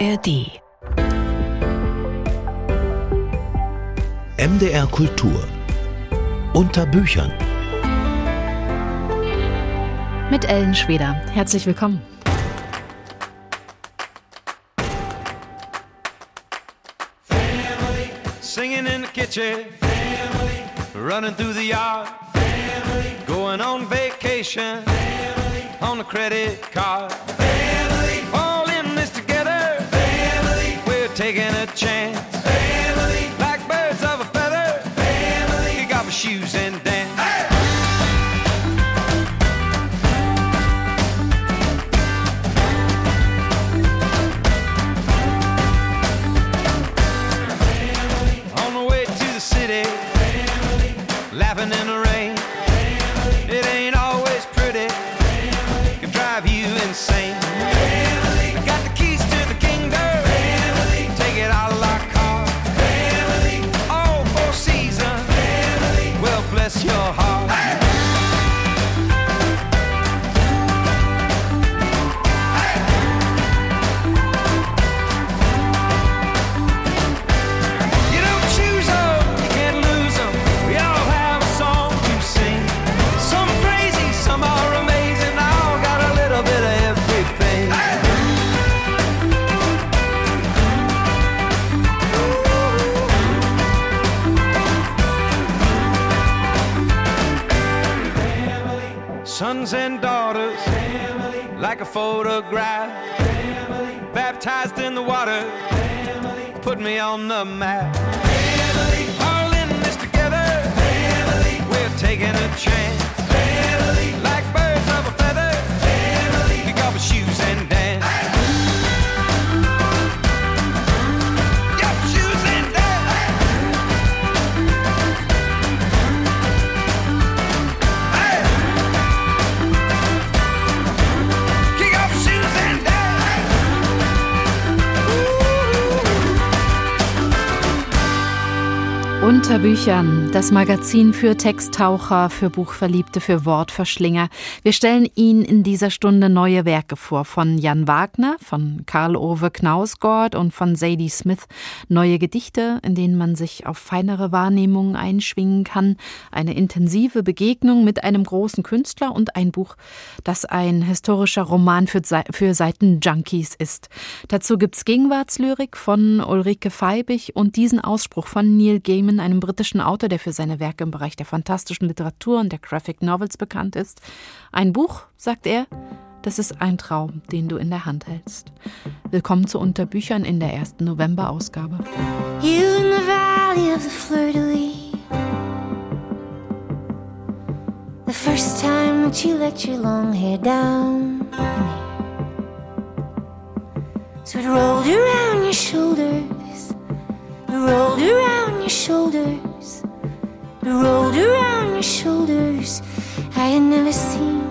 ARD. MDR Kultur. Unter Büchern. Mit Ellen Schweder. Herzlich willkommen. Family, singing in the kitchen. Family, running through the yard. Family, going on vacation. Family, on the credit card. Taking a chance. Like a photograph. Family. Baptized in the water, Family. put me on the map. All in this together, we're taking a chance. Unter Büchern, das Magazin für Texttaucher, für Buchverliebte, für Wortverschlinger. Wir stellen Ihnen in dieser Stunde neue Werke vor von Jan Wagner, von Karl Ove Knausgord und von Sadie Smith. Neue Gedichte, in denen man sich auf feinere Wahrnehmungen einschwingen kann. Eine intensive Begegnung mit einem großen Künstler und ein Buch, das ein historischer Roman für, für Seitenjunkies ist. Dazu gibt's Gegenwartslyrik von Ulrike Feibig und diesen Ausspruch von Neil Gaiman Gaiman, einem britischen Autor, der für seine Werke im Bereich der fantastischen Literatur und der Graphic Novels bekannt ist. Ein Buch, sagt er, das ist ein Traum, den du in der Hand hältst. Willkommen zu Unterbüchern in der ersten November-Ausgabe. The first time that you let your long hair down So it rolled around your shoulders rolled around shoulders, rolled around your shoulders. I had never seen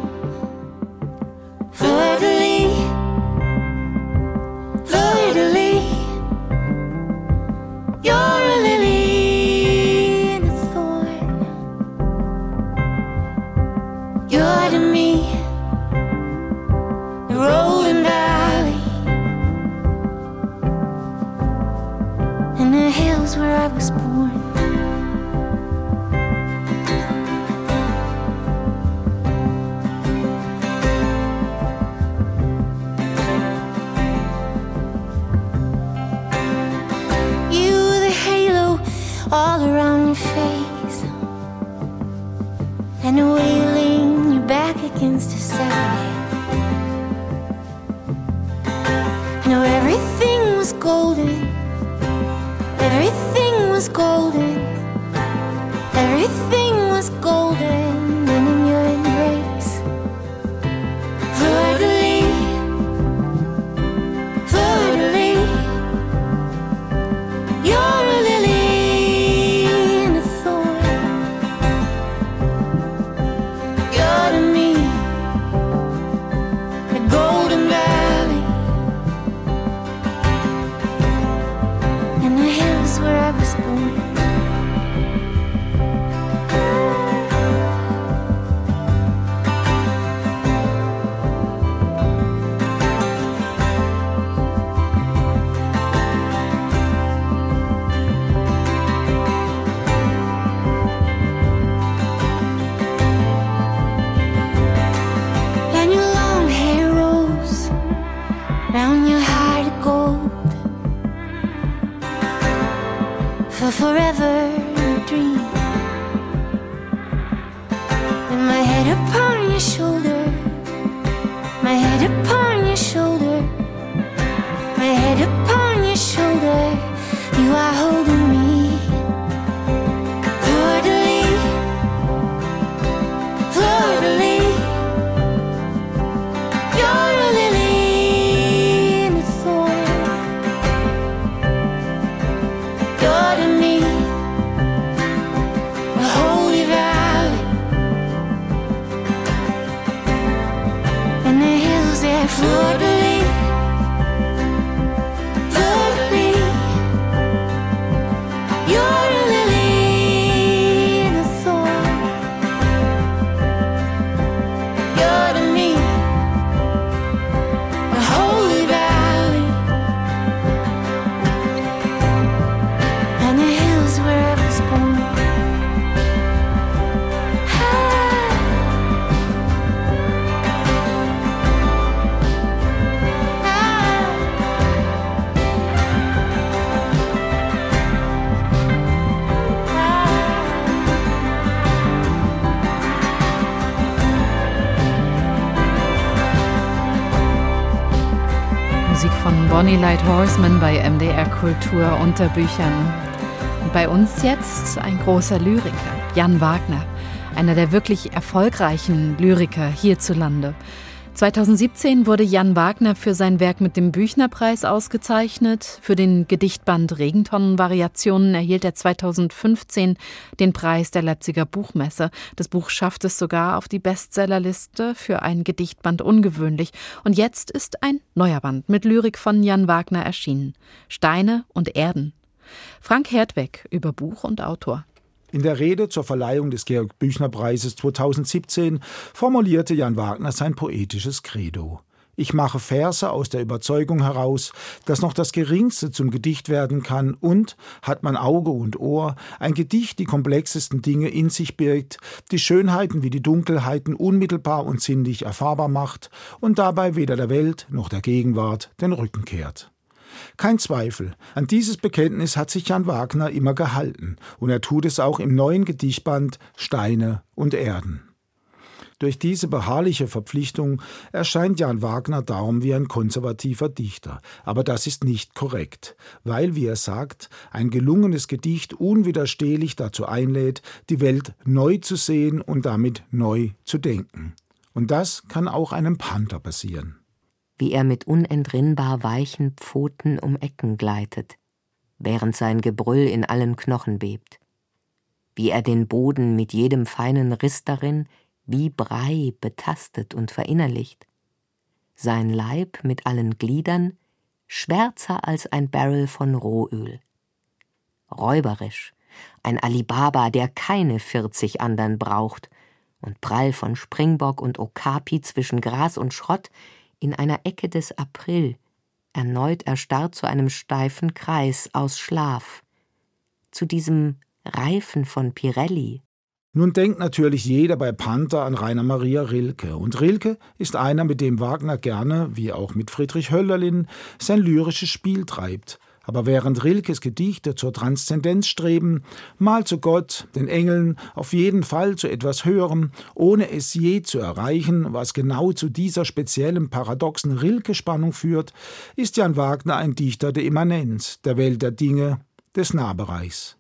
Light Horseman bei MDR Kultur unter Büchern. Und bei uns jetzt ein großer Lyriker, Jan Wagner, einer der wirklich erfolgreichen Lyriker hierzulande. 2017 wurde Jan Wagner für sein Werk mit dem Büchnerpreis ausgezeichnet. Für den Gedichtband Regentonnenvariationen erhielt er 2015 den Preis der Leipziger Buchmesse. Das Buch schafft es sogar auf die Bestsellerliste für ein Gedichtband ungewöhnlich. Und jetzt ist ein neuer Band mit Lyrik von Jan Wagner erschienen. Steine und Erden. Frank Hertweg über Buch und Autor. In der Rede zur Verleihung des Georg Büchner Preises 2017 formulierte Jan Wagner sein poetisches Credo. Ich mache Verse aus der Überzeugung heraus, dass noch das Geringste zum Gedicht werden kann und, hat man Auge und Ohr, ein Gedicht die komplexesten Dinge in sich birgt, die Schönheiten wie die Dunkelheiten unmittelbar und sinnlich erfahrbar macht und dabei weder der Welt noch der Gegenwart den Rücken kehrt. Kein Zweifel, an dieses Bekenntnis hat sich Jan Wagner immer gehalten, und er tut es auch im neuen Gedichtband Steine und Erden. Durch diese beharrliche Verpflichtung erscheint Jan Wagner darum wie ein konservativer Dichter. Aber das ist nicht korrekt, weil, wie er sagt, ein gelungenes Gedicht unwiderstehlich dazu einlädt, die Welt neu zu sehen und damit neu zu denken. Und das kann auch einem Panther passieren wie er mit unentrinnbar weichen Pfoten um Ecken gleitet, während sein Gebrüll in allen Knochen bebt, wie er den Boden mit jedem feinen Riss darin wie Brei betastet und verinnerlicht, sein Leib mit allen Gliedern schwärzer als ein Barrel von Rohöl. Räuberisch, ein Alibaba, der keine vierzig andern braucht, und prall von Springbock und Okapi zwischen Gras und Schrott in einer Ecke des April, erneut erstarrt zu einem steifen Kreis aus Schlaf, zu diesem Reifen von Pirelli. Nun denkt natürlich jeder bei Panther an Rainer Maria Rilke. Und Rilke ist einer, mit dem Wagner gerne, wie auch mit Friedrich Hölderlin, sein lyrisches Spiel treibt. Aber während Rilkes Gedichte zur Transzendenz streben, mal zu Gott, den Engeln, auf jeden Fall zu etwas Höherem, ohne es je zu erreichen, was genau zu dieser speziellen paradoxen Rilke-Spannung führt, ist Jan Wagner ein Dichter der Immanenz, der Welt der Dinge, des Nahbereichs.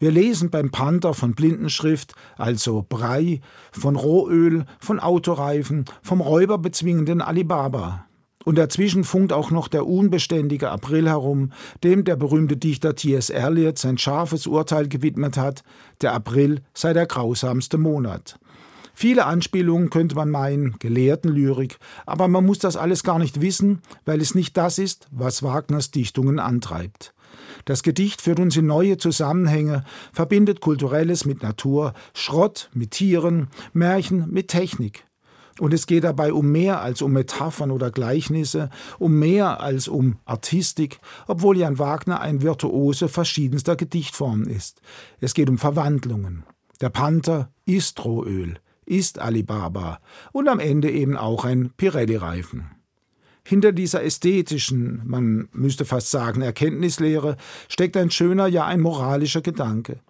Wir lesen beim Panther von Blindenschrift, also Brei, von Rohöl, von Autoreifen, vom räuberbezwingenden Alibaba. Und dazwischen funkt auch noch der unbeständige April herum, dem der berühmte Dichter T.S. Eliot sein scharfes Urteil gewidmet hat, der April sei der grausamste Monat. Viele Anspielungen könnte man meinen, Gelehrtenlyrik, aber man muss das alles gar nicht wissen, weil es nicht das ist, was Wagners Dichtungen antreibt. Das Gedicht führt uns in neue Zusammenhänge, verbindet Kulturelles mit Natur, Schrott mit Tieren, Märchen mit Technik. Und es geht dabei um mehr als um Metaphern oder Gleichnisse, um mehr als um Artistik, obwohl Jan Wagner ein Virtuose verschiedenster Gedichtformen ist. Es geht um Verwandlungen. Der Panther ist Rohöl, ist Alibaba und am Ende eben auch ein Pirelli-Reifen. Hinter dieser ästhetischen, man müsste fast sagen, Erkenntnislehre steckt ein schöner, ja ein moralischer Gedanke.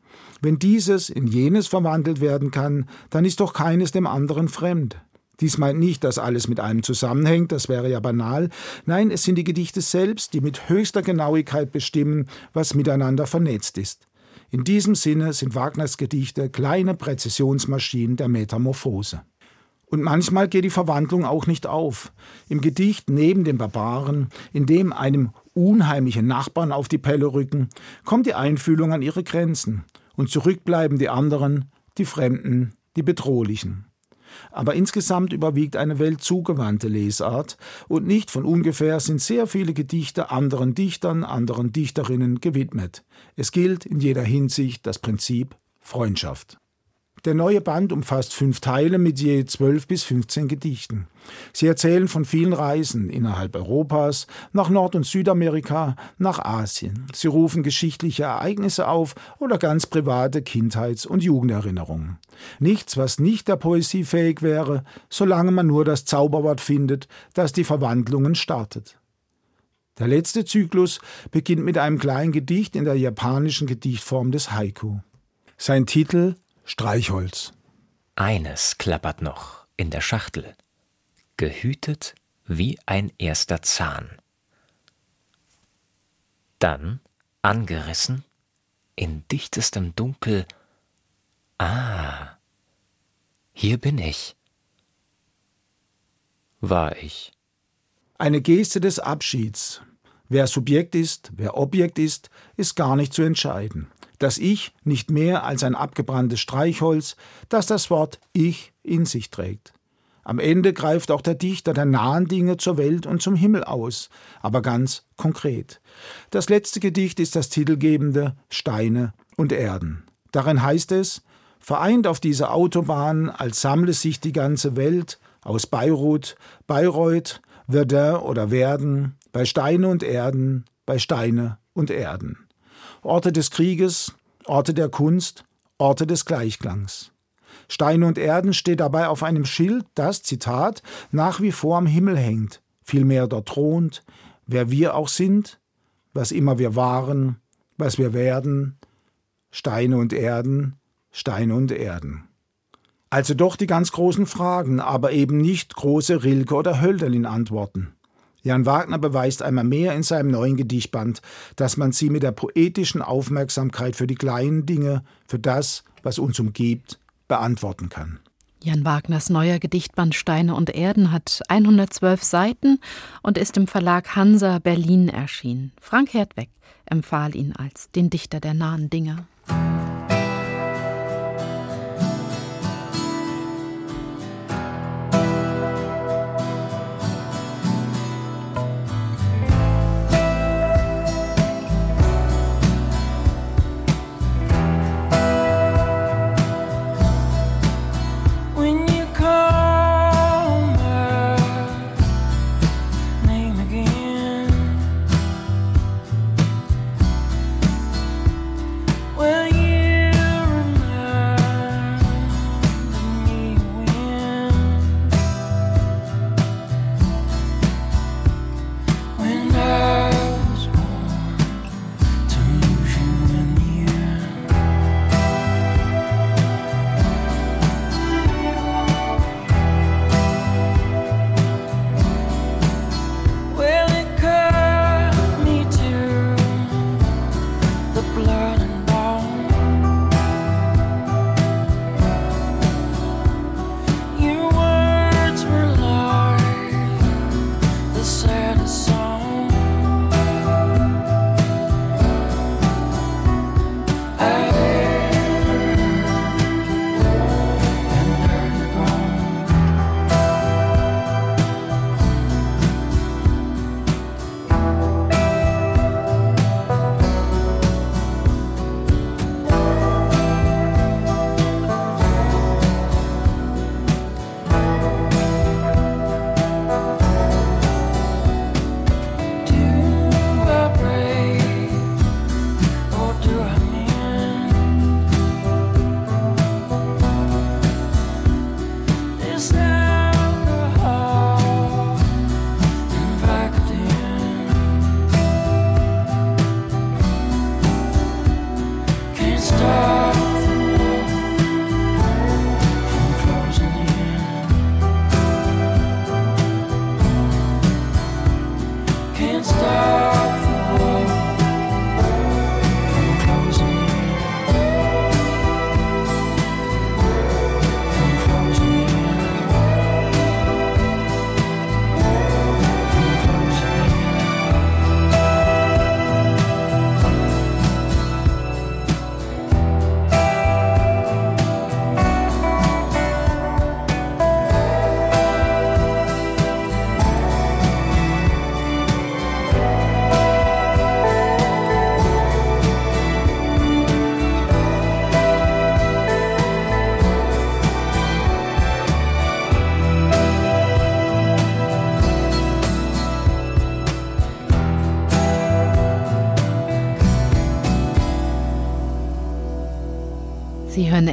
Wenn dieses in jenes verwandelt werden kann, dann ist doch keines dem anderen fremd. Dies meint nicht, dass alles mit einem zusammenhängt, das wäre ja banal. Nein, es sind die Gedichte selbst, die mit höchster Genauigkeit bestimmen, was miteinander vernetzt ist. In diesem Sinne sind Wagners Gedichte kleine Präzisionsmaschinen der Metamorphose. Und manchmal geht die Verwandlung auch nicht auf. Im Gedicht neben dem Barbaren, in dem einem unheimlichen Nachbarn auf die Pelle rücken, kommt die Einfühlung an ihre Grenzen. Und zurückbleiben die anderen, die Fremden, die Bedrohlichen. Aber insgesamt überwiegt eine weltzugewandte Lesart, und nicht von ungefähr sind sehr viele Gedichte anderen Dichtern, anderen Dichterinnen gewidmet. Es gilt in jeder Hinsicht das Prinzip Freundschaft. Der neue Band umfasst fünf Teile mit je zwölf bis 15 Gedichten. Sie erzählen von vielen Reisen innerhalb Europas, nach Nord- und Südamerika, nach Asien. Sie rufen geschichtliche Ereignisse auf oder ganz private Kindheits- und Jugenderinnerungen. Nichts, was nicht der Poesie fähig wäre, solange man nur das Zauberwort findet, das die Verwandlungen startet. Der letzte Zyklus beginnt mit einem kleinen Gedicht in der japanischen Gedichtform des Haiku. Sein Titel Streichholz. Eines klappert noch in der Schachtel, gehütet wie ein erster Zahn. Dann, angerissen, in dichtestem Dunkel, ah, hier bin ich. War ich. Eine Geste des Abschieds. Wer Subjekt ist, wer Objekt ist, ist gar nicht zu entscheiden das Ich nicht mehr als ein abgebranntes Streichholz, das das Wort Ich in sich trägt. Am Ende greift auch der Dichter der nahen Dinge zur Welt und zum Himmel aus, aber ganz konkret. Das letzte Gedicht ist das titelgebende Steine und Erden. Darin heißt es, vereint auf dieser Autobahn, als sammle sich die ganze Welt aus Beirut, Bayreuth, Verdun oder Werden, bei Steine und Erden, bei Steine und Erden. Orte des Krieges, Orte der Kunst, Orte des Gleichklangs. Steine und Erden steht dabei auf einem Schild, das, Zitat, nach wie vor am Himmel hängt, vielmehr dort thront, wer wir auch sind, was immer wir waren, was wir werden, Steine und Erden, Steine und Erden. Also doch die ganz großen Fragen, aber eben nicht große Rilke oder Hölderlin Antworten. Jan Wagner beweist einmal mehr in seinem neuen Gedichtband, dass man sie mit der poetischen Aufmerksamkeit für die kleinen Dinge, für das, was uns umgibt, beantworten kann. Jan Wagners neuer Gedichtband Steine und Erden hat 112 Seiten und ist im Verlag Hansa Berlin erschienen. Frank Hertweg empfahl ihn als den Dichter der nahen Dinge.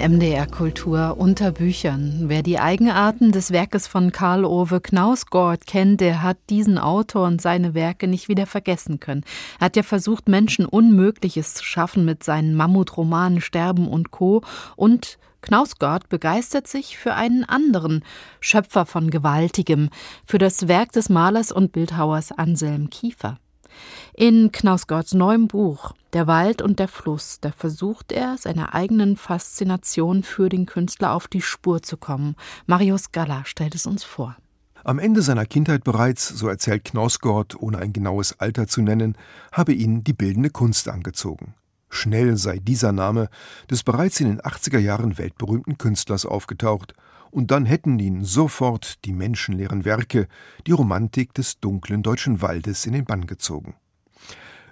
MDR Kultur unter Büchern. Wer die Eigenarten des Werkes von Karl Ove Knausgård kennt, der hat diesen Autor und seine Werke nicht wieder vergessen können. Er hat ja versucht, Menschen Unmögliches zu schaffen mit seinen Mammutromanen Sterben und Co. Und Knausgård begeistert sich für einen anderen, Schöpfer von Gewaltigem, für das Werk des Malers und Bildhauers Anselm Kiefer. In Knausgårds neuem Buch Der Wald und der Fluss, da versucht er, seiner eigenen Faszination für den Künstler auf die Spur zu kommen. Marius Galla stellt es uns vor. Am Ende seiner Kindheit bereits, so erzählt Knausgård, ohne ein genaues Alter zu nennen, habe ihn die bildende Kunst angezogen. Schnell sei dieser Name des bereits in den 80er Jahren weltberühmten Künstlers aufgetaucht, und dann hätten ihn sofort die menschenleeren Werke, die Romantik des dunklen deutschen Waldes in den Bann gezogen.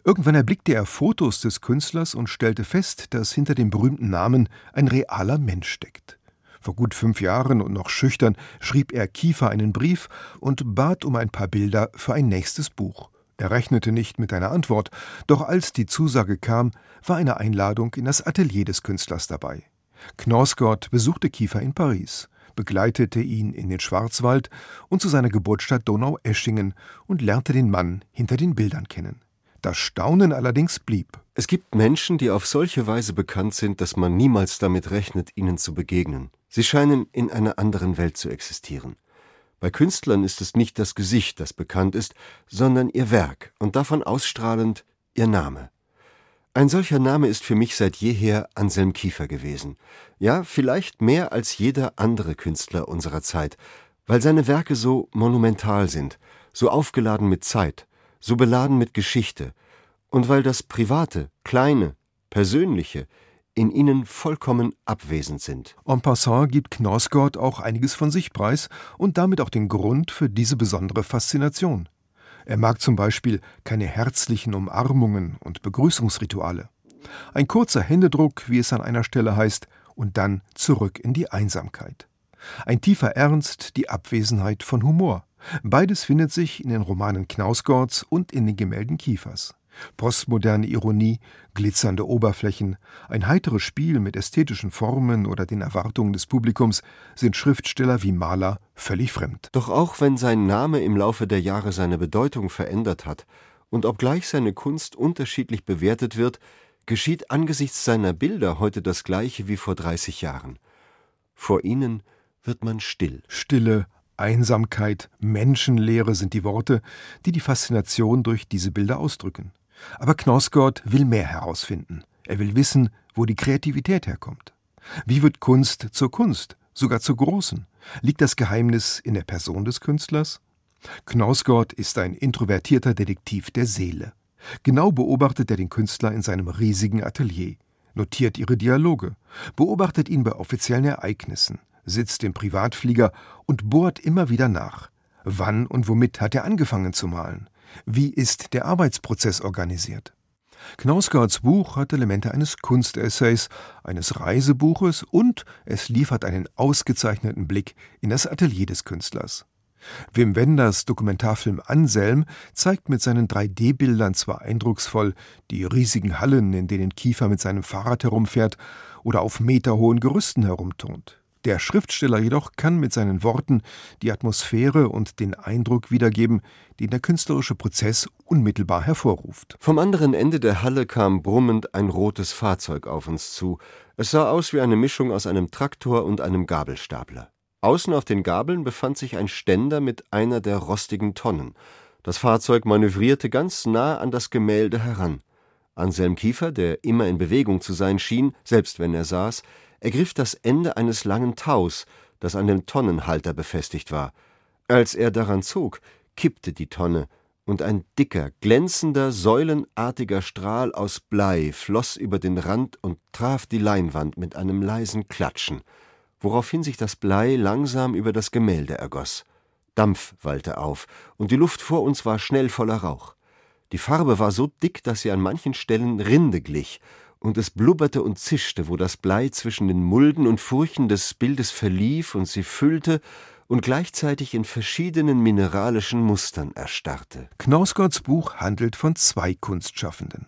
Irgendwann erblickte er Fotos des Künstlers und stellte fest, dass hinter dem berühmten Namen ein realer Mensch steckt. Vor gut fünf Jahren und noch schüchtern schrieb er Kiefer einen Brief und bat um ein paar Bilder für ein nächstes Buch. Er rechnete nicht mit einer Antwort, doch als die Zusage kam, war eine Einladung in das Atelier des Künstlers dabei. Knausgott besuchte Kiefer in Paris, begleitete ihn in den Schwarzwald und zu seiner Geburtsstadt Donaueschingen und lernte den Mann hinter den Bildern kennen. Das Staunen allerdings blieb. Es gibt Menschen, die auf solche Weise bekannt sind, dass man niemals damit rechnet, ihnen zu begegnen. Sie scheinen in einer anderen Welt zu existieren. Bei Künstlern ist es nicht das Gesicht, das bekannt ist, sondern ihr Werk und davon ausstrahlend ihr Name. Ein solcher Name ist für mich seit jeher Anselm Kiefer gewesen. Ja, vielleicht mehr als jeder andere Künstler unserer Zeit, weil seine Werke so monumental sind, so aufgeladen mit Zeit, so beladen mit Geschichte und weil das Private, Kleine, Persönliche in ihnen vollkommen abwesend sind. En passant gibt Knausgård auch einiges von sich preis und damit auch den Grund für diese besondere Faszination. Er mag zum Beispiel keine herzlichen Umarmungen und Begrüßungsrituale. Ein kurzer Händedruck, wie es an einer Stelle heißt, und dann zurück in die Einsamkeit. Ein tiefer Ernst, die Abwesenheit von Humor. Beides findet sich in den Romanen Knausgårds und in den Gemälden Kiefers. Postmoderne Ironie, glitzernde Oberflächen, ein heiteres Spiel mit ästhetischen Formen oder den Erwartungen des Publikums sind Schriftsteller wie Maler völlig fremd. Doch auch wenn sein Name im Laufe der Jahre seine Bedeutung verändert hat und obgleich seine Kunst unterschiedlich bewertet wird, geschieht angesichts seiner Bilder heute das Gleiche wie vor 30 Jahren. Vor ihnen wird man still. Stille, Einsamkeit, Menschenlehre sind die Worte, die die Faszination durch diese Bilder ausdrücken. Aber Knausgård will mehr herausfinden. Er will wissen, wo die Kreativität herkommt. Wie wird Kunst zur Kunst, sogar zur großen? Liegt das Geheimnis in der Person des Künstlers? Knausgård ist ein introvertierter Detektiv der Seele. Genau beobachtet er den Künstler in seinem riesigen Atelier, notiert ihre Dialoge, beobachtet ihn bei offiziellen Ereignissen, sitzt im Privatflieger und bohrt immer wieder nach. Wann und womit hat er angefangen zu malen? Wie ist der Arbeitsprozess organisiert? Knausgårds Buch hat Elemente eines Kunstessays, eines Reisebuches und es liefert einen ausgezeichneten Blick in das Atelier des Künstlers. Wim Wenders Dokumentarfilm Anselm zeigt mit seinen 3D-Bildern zwar eindrucksvoll die riesigen Hallen, in denen Kiefer mit seinem Fahrrad herumfährt oder auf meterhohen Gerüsten herumturnt. Der Schriftsteller jedoch kann mit seinen Worten die Atmosphäre und den Eindruck wiedergeben, den der künstlerische Prozess unmittelbar hervorruft. Vom anderen Ende der Halle kam brummend ein rotes Fahrzeug auf uns zu. Es sah aus wie eine Mischung aus einem Traktor und einem Gabelstapler. Außen auf den Gabeln befand sich ein Ständer mit einer der rostigen Tonnen. Das Fahrzeug manövrierte ganz nah an das Gemälde heran. Anselm Kiefer, der immer in Bewegung zu sein schien, selbst wenn er saß, ergriff das Ende eines langen Taus, das an dem Tonnenhalter befestigt war. Als er daran zog, kippte die Tonne, und ein dicker, glänzender, säulenartiger Strahl aus Blei floß über den Rand und traf die Leinwand mit einem leisen Klatschen, woraufhin sich das Blei langsam über das Gemälde ergoss. Dampf wallte auf, und die Luft vor uns war schnell voller Rauch. Die Farbe war so dick, dass sie an manchen Stellen Rinde glich, und es blubberte und zischte, wo das Blei zwischen den Mulden und Furchen des Bildes verlief und sie füllte und gleichzeitig in verschiedenen mineralischen Mustern erstarrte. Knausgårds Buch handelt von zwei Kunstschaffenden.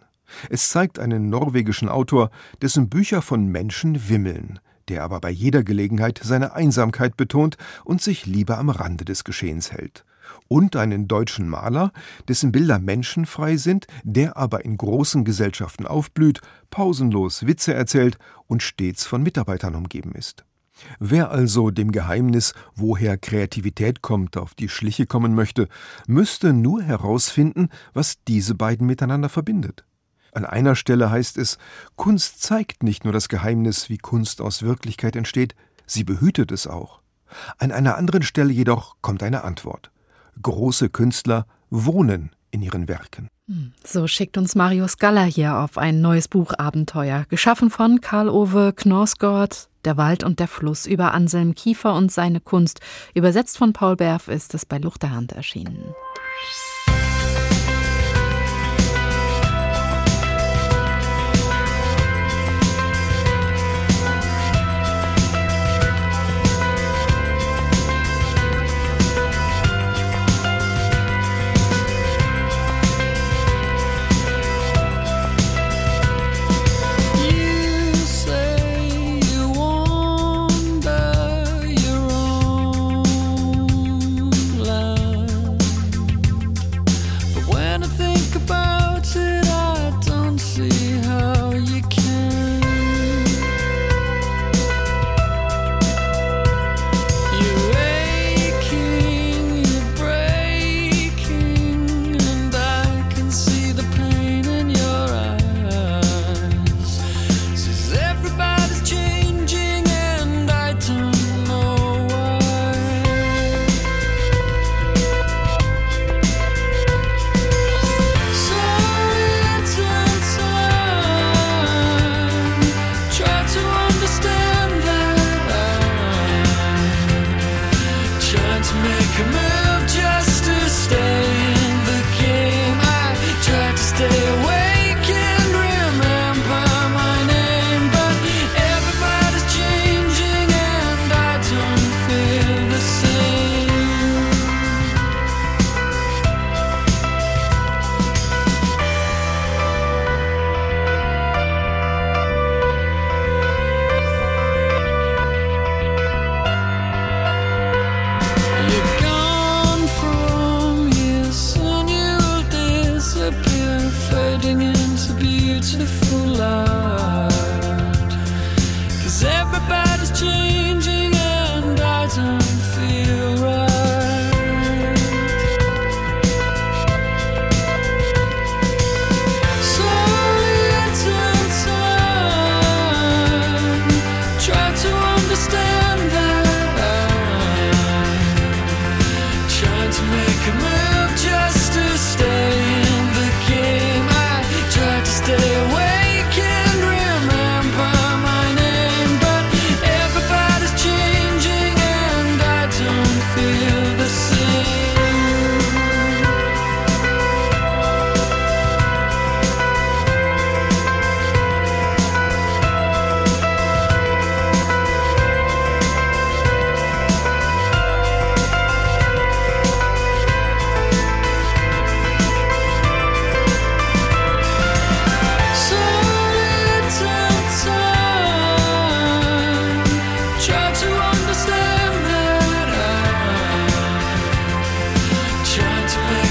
Es zeigt einen norwegischen Autor, dessen Bücher von Menschen wimmeln, der aber bei jeder Gelegenheit seine Einsamkeit betont und sich lieber am Rande des Geschehens hält. Und einen deutschen Maler, dessen Bilder menschenfrei sind, der aber in großen Gesellschaften aufblüht, pausenlos Witze erzählt und stets von Mitarbeitern umgeben ist. Wer also dem Geheimnis, woher Kreativität kommt, auf die Schliche kommen möchte, müsste nur herausfinden, was diese beiden miteinander verbindet. An einer Stelle heißt es, Kunst zeigt nicht nur das Geheimnis, wie Kunst aus Wirklichkeit entsteht, sie behütet es auch. An einer anderen Stelle jedoch kommt eine Antwort. Große Künstler wohnen in ihren Werken. Hm, so schickt uns Marius Galler hier auf ein neues Buchabenteuer, geschaffen von Karl-Ove Knorsgott, Der Wald und der Fluss über Anselm Kiefer und seine Kunst. Übersetzt von Paul Berf ist es bei Luchterhand erschienen.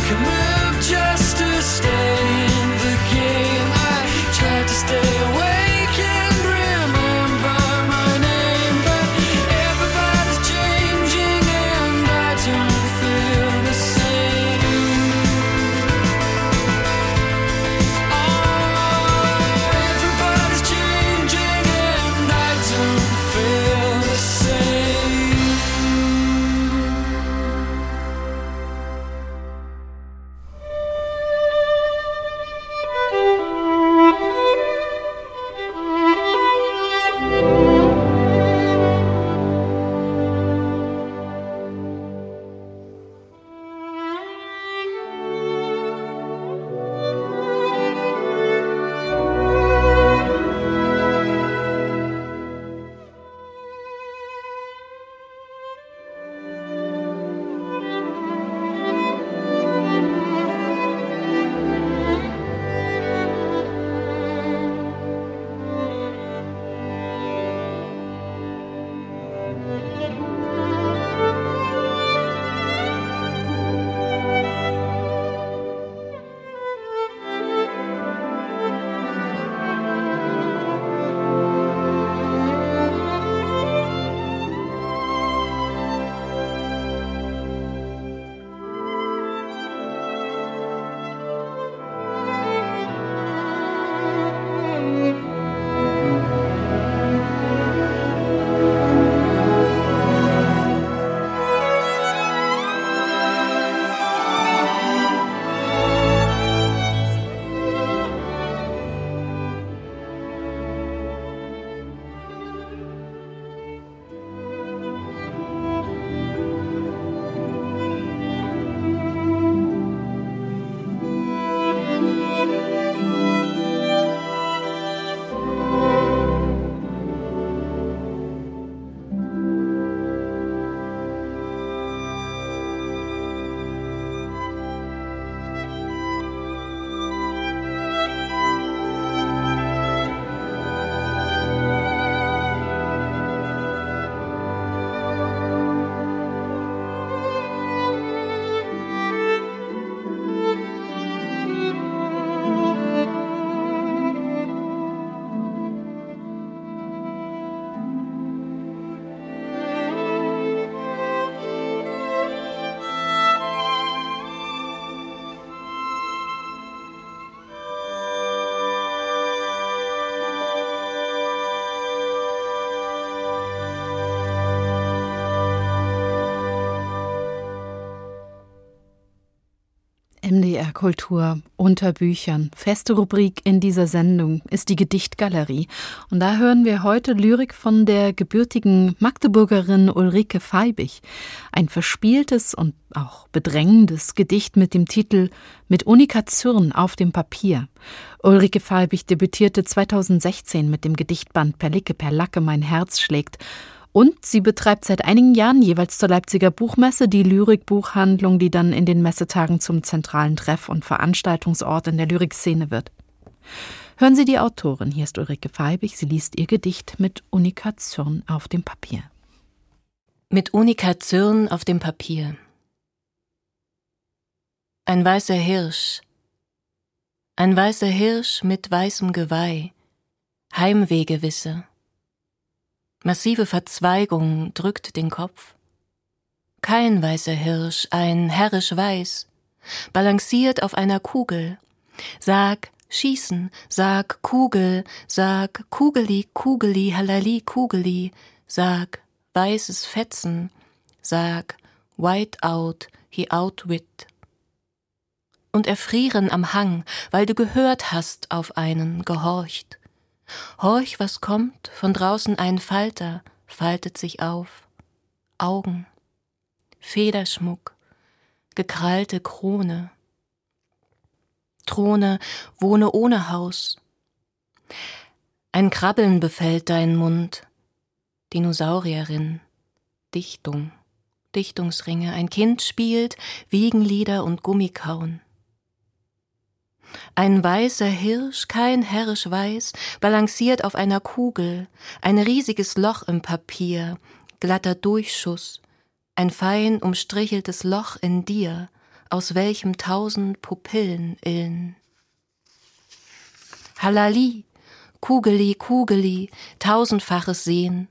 Come on. MDR Kultur unter Büchern. Feste Rubrik in dieser Sendung ist die Gedichtgalerie. Und da hören wir heute Lyrik von der gebürtigen Magdeburgerin Ulrike Feibig. Ein verspieltes und auch bedrängendes Gedicht mit dem Titel Mit Unikation auf dem Papier. Ulrike Feibig debütierte 2016 mit dem Gedichtband Perlicke per Lacke mein Herz schlägt und sie betreibt seit einigen Jahren jeweils zur Leipziger Buchmesse die Lyrikbuchhandlung, die dann in den Messetagen zum zentralen Treff- und Veranstaltungsort in der Lyrikszene wird. Hören Sie die Autorin, hier ist Ulrike Feibig, sie liest ihr Gedicht mit Unikation auf dem Papier. Mit Unikation auf dem Papier. Ein weißer Hirsch, ein weißer Hirsch mit weißem Geweih, Heimwehgewisse Massive Verzweigung drückt den Kopf. Kein weißer Hirsch, ein herrisch weiß, balanciert auf einer Kugel. Sag schießen, sag Kugel, sag Kugeli, Kugeli, Halali, Kugeli, sag weißes Fetzen, sag white out, he outwit. Und erfrieren am Hang, weil du gehört hast auf einen, gehorcht. Horch, was kommt, von draußen ein Falter faltet sich auf. Augen, Federschmuck, gekrallte Krone. Throne, wohne ohne Haus. Ein Krabbeln befällt deinen Mund. Dinosaurierin, Dichtung, Dichtungsringe, ein Kind spielt, Wiegenlieder und Gummikauen. Ein weißer Hirsch, kein herrisch weiß, balanciert auf einer Kugel, ein riesiges Loch im Papier, glatter Durchschuss, ein fein umstricheltes Loch in dir, aus welchem tausend Pupillen illen. Halali, Kugeli, Kugeli, tausendfaches Sehen,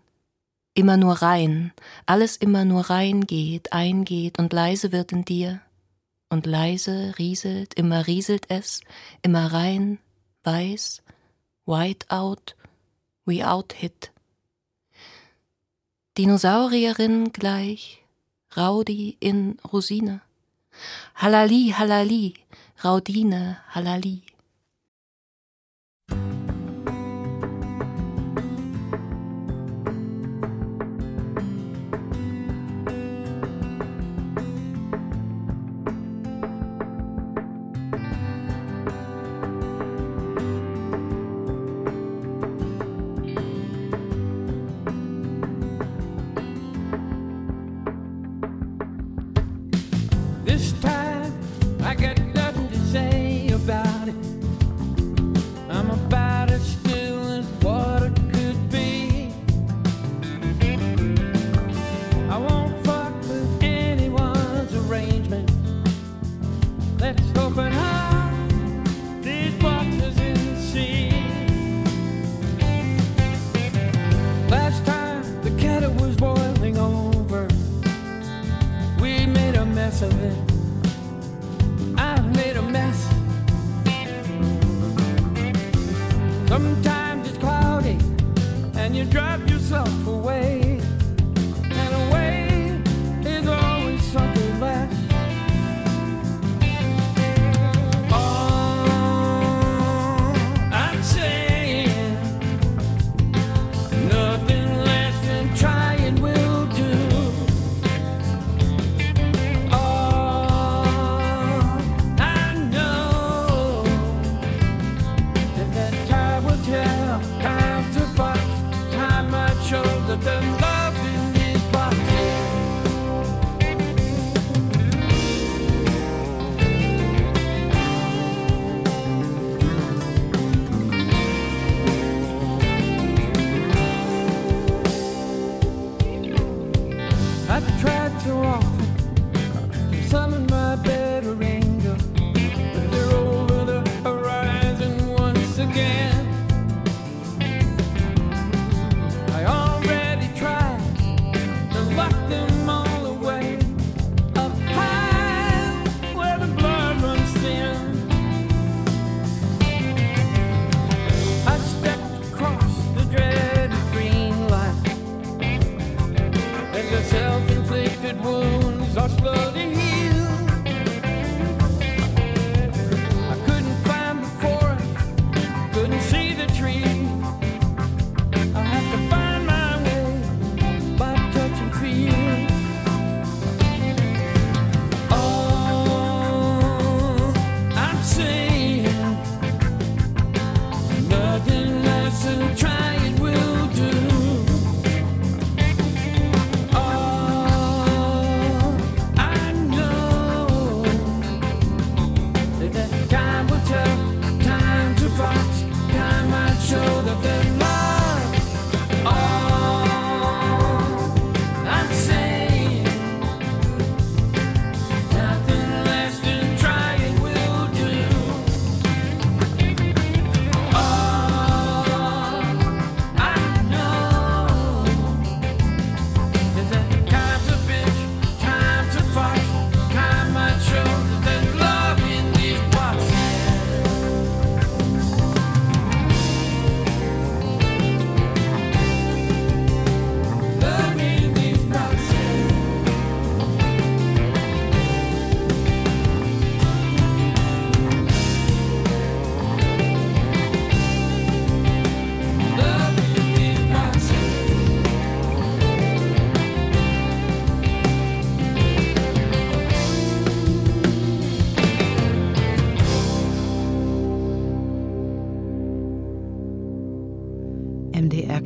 immer nur rein, alles immer nur rein geht, eingeht und leise wird in dir und leise rieselt, immer rieselt es, immer rein, weiß, white out, we out hit. Dinosaurierin gleich, Raudi in Rosine. Halali, Halali, Raudine, Halali.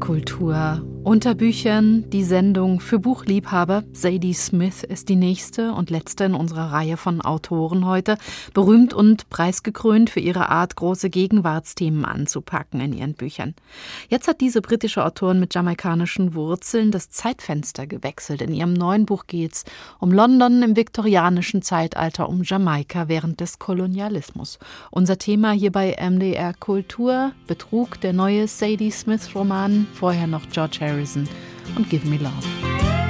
Kultur. Unter Büchern die Sendung für Buchliebhaber. Sadie Smith ist die nächste und letzte in unserer Reihe von Autoren heute. Berühmt und preisgekrönt für ihre Art, große Gegenwartsthemen anzupacken in ihren Büchern. Jetzt hat diese britische Autorin mit jamaikanischen Wurzeln das Zeitfenster gewechselt. In ihrem neuen Buch geht's um London im viktorianischen Zeitalter, um Jamaika während des Kolonialismus. Unser Thema hier bei MDR Kultur, Betrug, der neue Sadie Smith Roman, vorher noch George Und Give Me Love.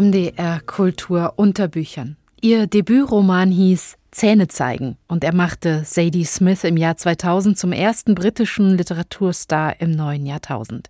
MDR Kultur unter Büchern. Ihr Debütroman hieß Zähne zeigen und er machte Sadie Smith im Jahr 2000 zum ersten britischen Literaturstar im neuen Jahrtausend.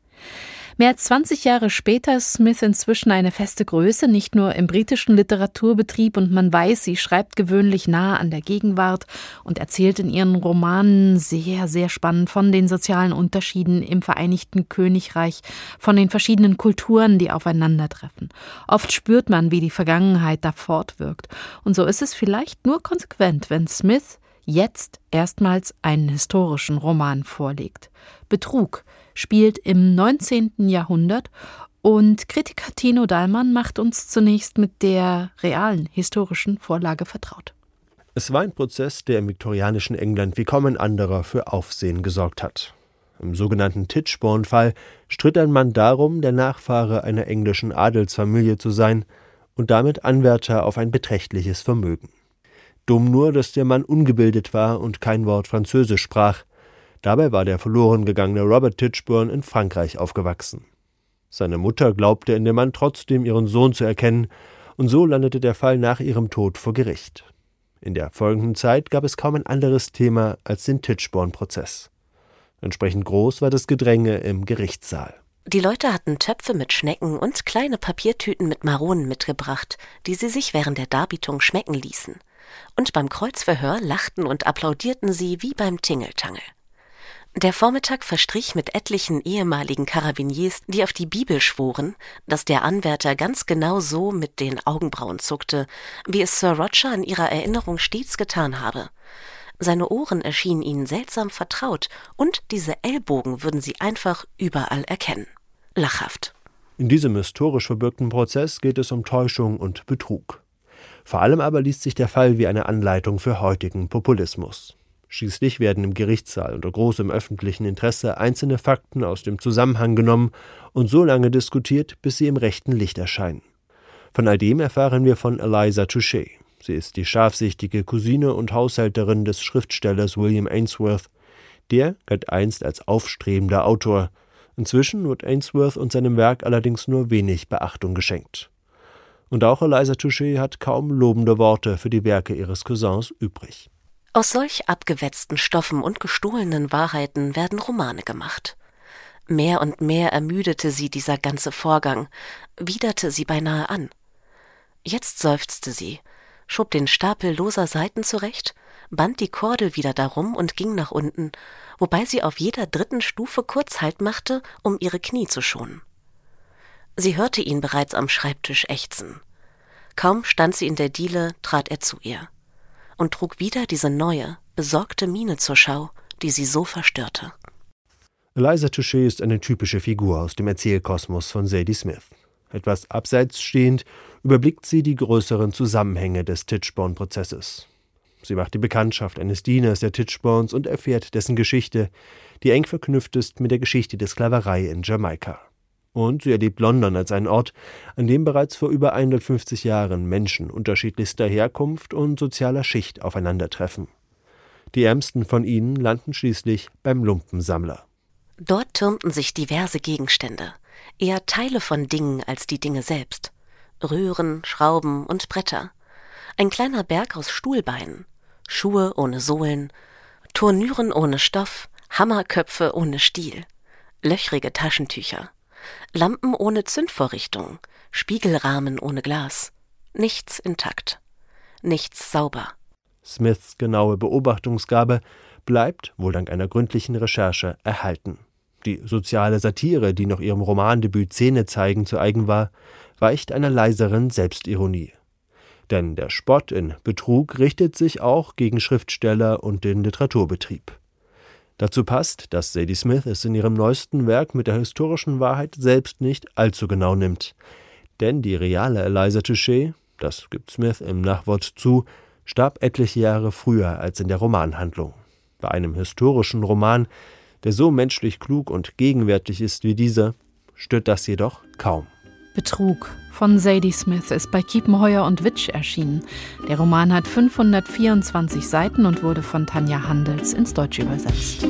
Mehr als 20 Jahre später ist Smith inzwischen eine feste Größe, nicht nur im britischen Literaturbetrieb und man weiß, sie schreibt gewöhnlich nah an der Gegenwart und erzählt in ihren Romanen sehr, sehr spannend von den sozialen Unterschieden im Vereinigten Königreich, von den verschiedenen Kulturen, die aufeinandertreffen. Oft spürt man, wie die Vergangenheit da fortwirkt. Und so ist es vielleicht nur konsequent, wenn Smith jetzt erstmals einen historischen Roman vorlegt. Betrug, spielt im 19. Jahrhundert und Kritiker Tino Dahlmann macht uns zunächst mit der realen historischen Vorlage vertraut. Es war ein Prozess, der im viktorianischen England wie kaum ein anderer für Aufsehen gesorgt hat. Im sogenannten Titchborne-Fall stritt ein Mann darum, der Nachfahre einer englischen Adelsfamilie zu sein und damit Anwärter auf ein beträchtliches Vermögen. Dumm nur, dass der Mann ungebildet war und kein Wort Französisch sprach. Dabei war der verloren gegangene Robert Tichborne in Frankreich aufgewachsen. Seine Mutter glaubte in dem Mann trotzdem ihren Sohn zu erkennen, und so landete der Fall nach ihrem Tod vor Gericht. In der folgenden Zeit gab es kaum ein anderes Thema als den Tichborne-Prozess. Entsprechend groß war das Gedränge im Gerichtssaal. Die Leute hatten Töpfe mit Schnecken und kleine Papiertüten mit Maronen mitgebracht, die sie sich während der Darbietung schmecken ließen. Und beim Kreuzverhör lachten und applaudierten sie wie beim Tingeltangel. Der Vormittag verstrich mit etlichen ehemaligen Karabiniers, die auf die Bibel schworen, dass der Anwärter ganz genau so mit den Augenbrauen zuckte, wie es Sir Roger in ihrer Erinnerung stets getan habe. Seine Ohren erschienen ihnen seltsam vertraut, und diese Ellbogen würden sie einfach überall erkennen. Lachhaft. In diesem historisch verbürgten Prozess geht es um Täuschung und Betrug. Vor allem aber liest sich der Fall wie eine Anleitung für heutigen Populismus. Schließlich werden im Gerichtssaal unter großem öffentlichen Interesse einzelne Fakten aus dem Zusammenhang genommen und so lange diskutiert, bis sie im rechten Licht erscheinen. Von all dem erfahren wir von Eliza Touchet. Sie ist die scharfsichtige Cousine und Haushälterin des Schriftstellers William Ainsworth. Der galt einst als aufstrebender Autor. Inzwischen wird Ainsworth und seinem Werk allerdings nur wenig Beachtung geschenkt. Und auch Eliza Touchet hat kaum lobende Worte für die Werke ihres Cousins übrig. Aus solch abgewetzten Stoffen und gestohlenen Wahrheiten werden Romane gemacht. Mehr und mehr ermüdete sie dieser ganze Vorgang, widerte sie beinahe an. Jetzt seufzte sie, schob den Stapel loser Seiten zurecht, band die Kordel wieder darum und ging nach unten, wobei sie auf jeder dritten Stufe kurz Halt machte, um ihre Knie zu schonen. Sie hörte ihn bereits am Schreibtisch ächzen. Kaum stand sie in der Diele, trat er zu ihr und trug wieder diese neue, besorgte Miene zur Schau, die sie so verstörte. Eliza Touché ist eine typische Figur aus dem Erzählkosmos von Sadie Smith. Etwas abseits stehend überblickt sie die größeren Zusammenhänge des Titchborne-Prozesses. Sie macht die Bekanntschaft eines Dieners der Titchborns und erfährt dessen Geschichte, die eng verknüpft ist mit der Geschichte der Sklaverei in Jamaika. Und sie erlebt London als einen Ort, an dem bereits vor über 150 Jahren Menschen unterschiedlichster Herkunft und sozialer Schicht aufeinandertreffen. Die ärmsten von ihnen landen schließlich beim Lumpensammler. Dort türmten sich diverse Gegenstände, eher Teile von Dingen als die Dinge selbst. Röhren, Schrauben und Bretter. Ein kleiner Berg aus Stuhlbeinen, Schuhe ohne Sohlen, Turnüren ohne Stoff, Hammerköpfe ohne Stiel, löchrige Taschentücher. Lampen ohne Zündvorrichtung, Spiegelrahmen ohne Glas. Nichts intakt. Nichts sauber. Smiths genaue Beobachtungsgabe bleibt, wohl dank einer gründlichen Recherche, erhalten. Die soziale Satire, die noch ihrem Romandebüt Zähne zeigen zu eigen war, weicht einer leiseren Selbstironie. Denn der Spott in Betrug richtet sich auch gegen Schriftsteller und den Literaturbetrieb. Dazu passt, dass Sadie Smith es in ihrem neuesten Werk mit der historischen Wahrheit selbst nicht allzu genau nimmt. Denn die reale Eliza Touchet, das gibt Smith im Nachwort zu, starb etliche Jahre früher als in der Romanhandlung. Bei einem historischen Roman, der so menschlich klug und gegenwärtig ist wie dieser, stört das jedoch kaum. Betrug von Sadie Smith ist bei Kiepenheuer und Witsch erschienen. Der Roman hat 524 Seiten und wurde von Tanja Handels ins Deutsche übersetzt.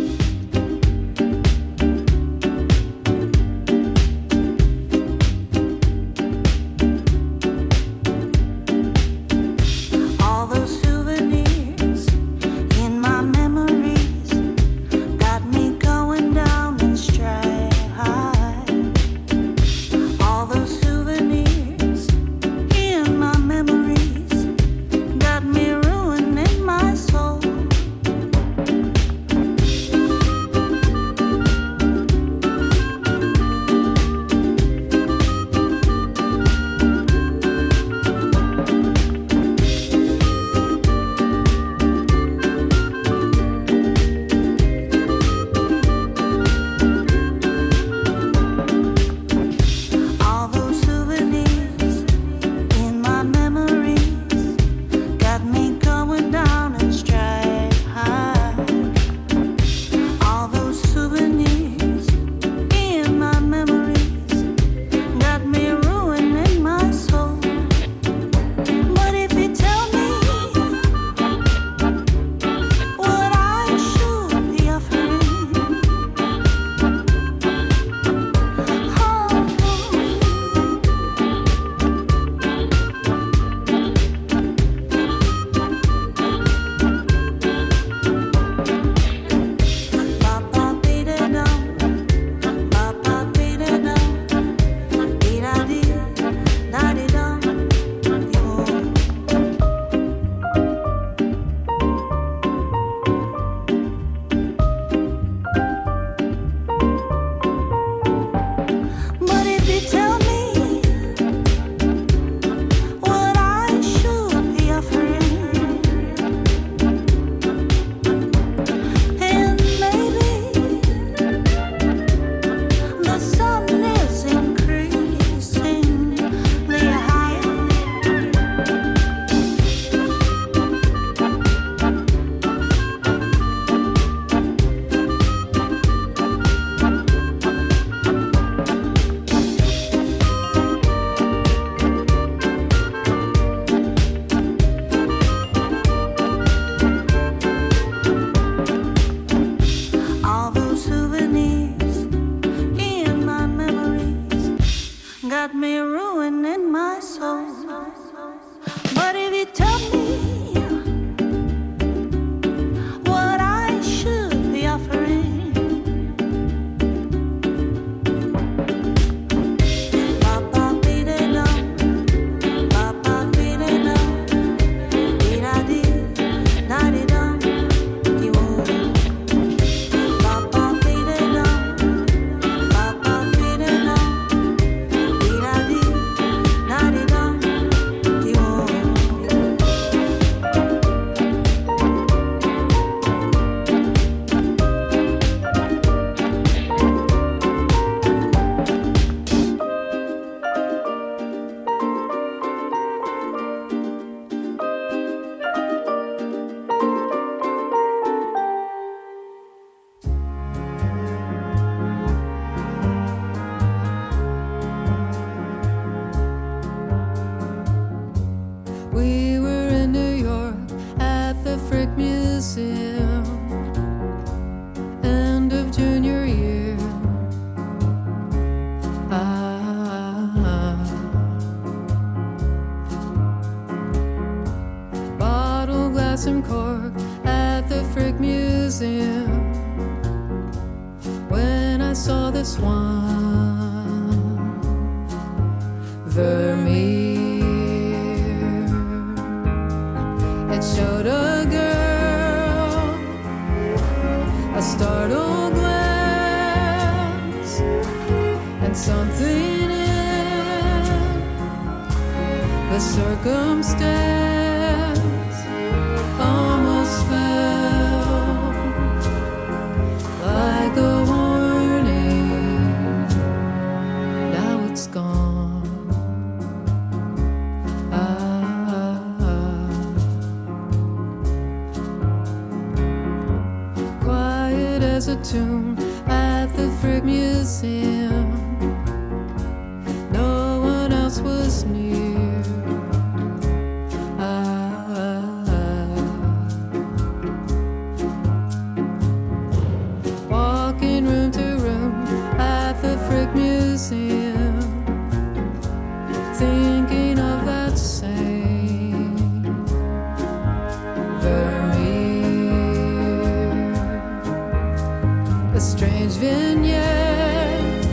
strange vignette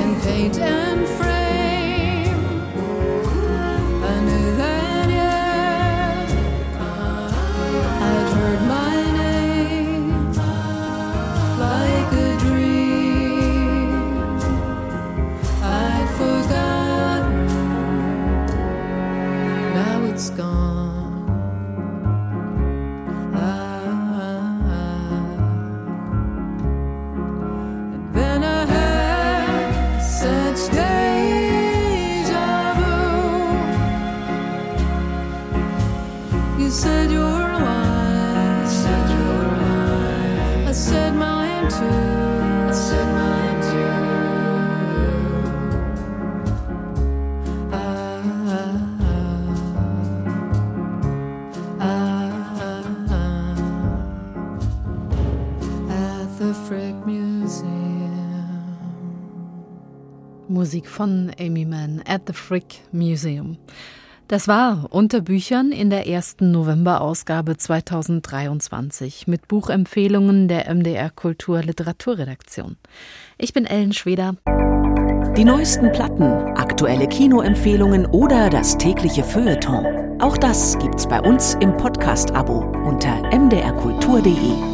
and paint and frame. I knew that. Musik von Amy Mann at the Frick Museum. Das war Unter Büchern in der ersten Novemberausgabe 2023 mit Buchempfehlungen der MDR Kultur Literaturredaktion. Ich bin Ellen Schweder. Die neuesten Platten, aktuelle Kinoempfehlungen oder das tägliche Feuilleton. Auch das gibt's bei uns im Podcast-Abo unter mdrkultur.de.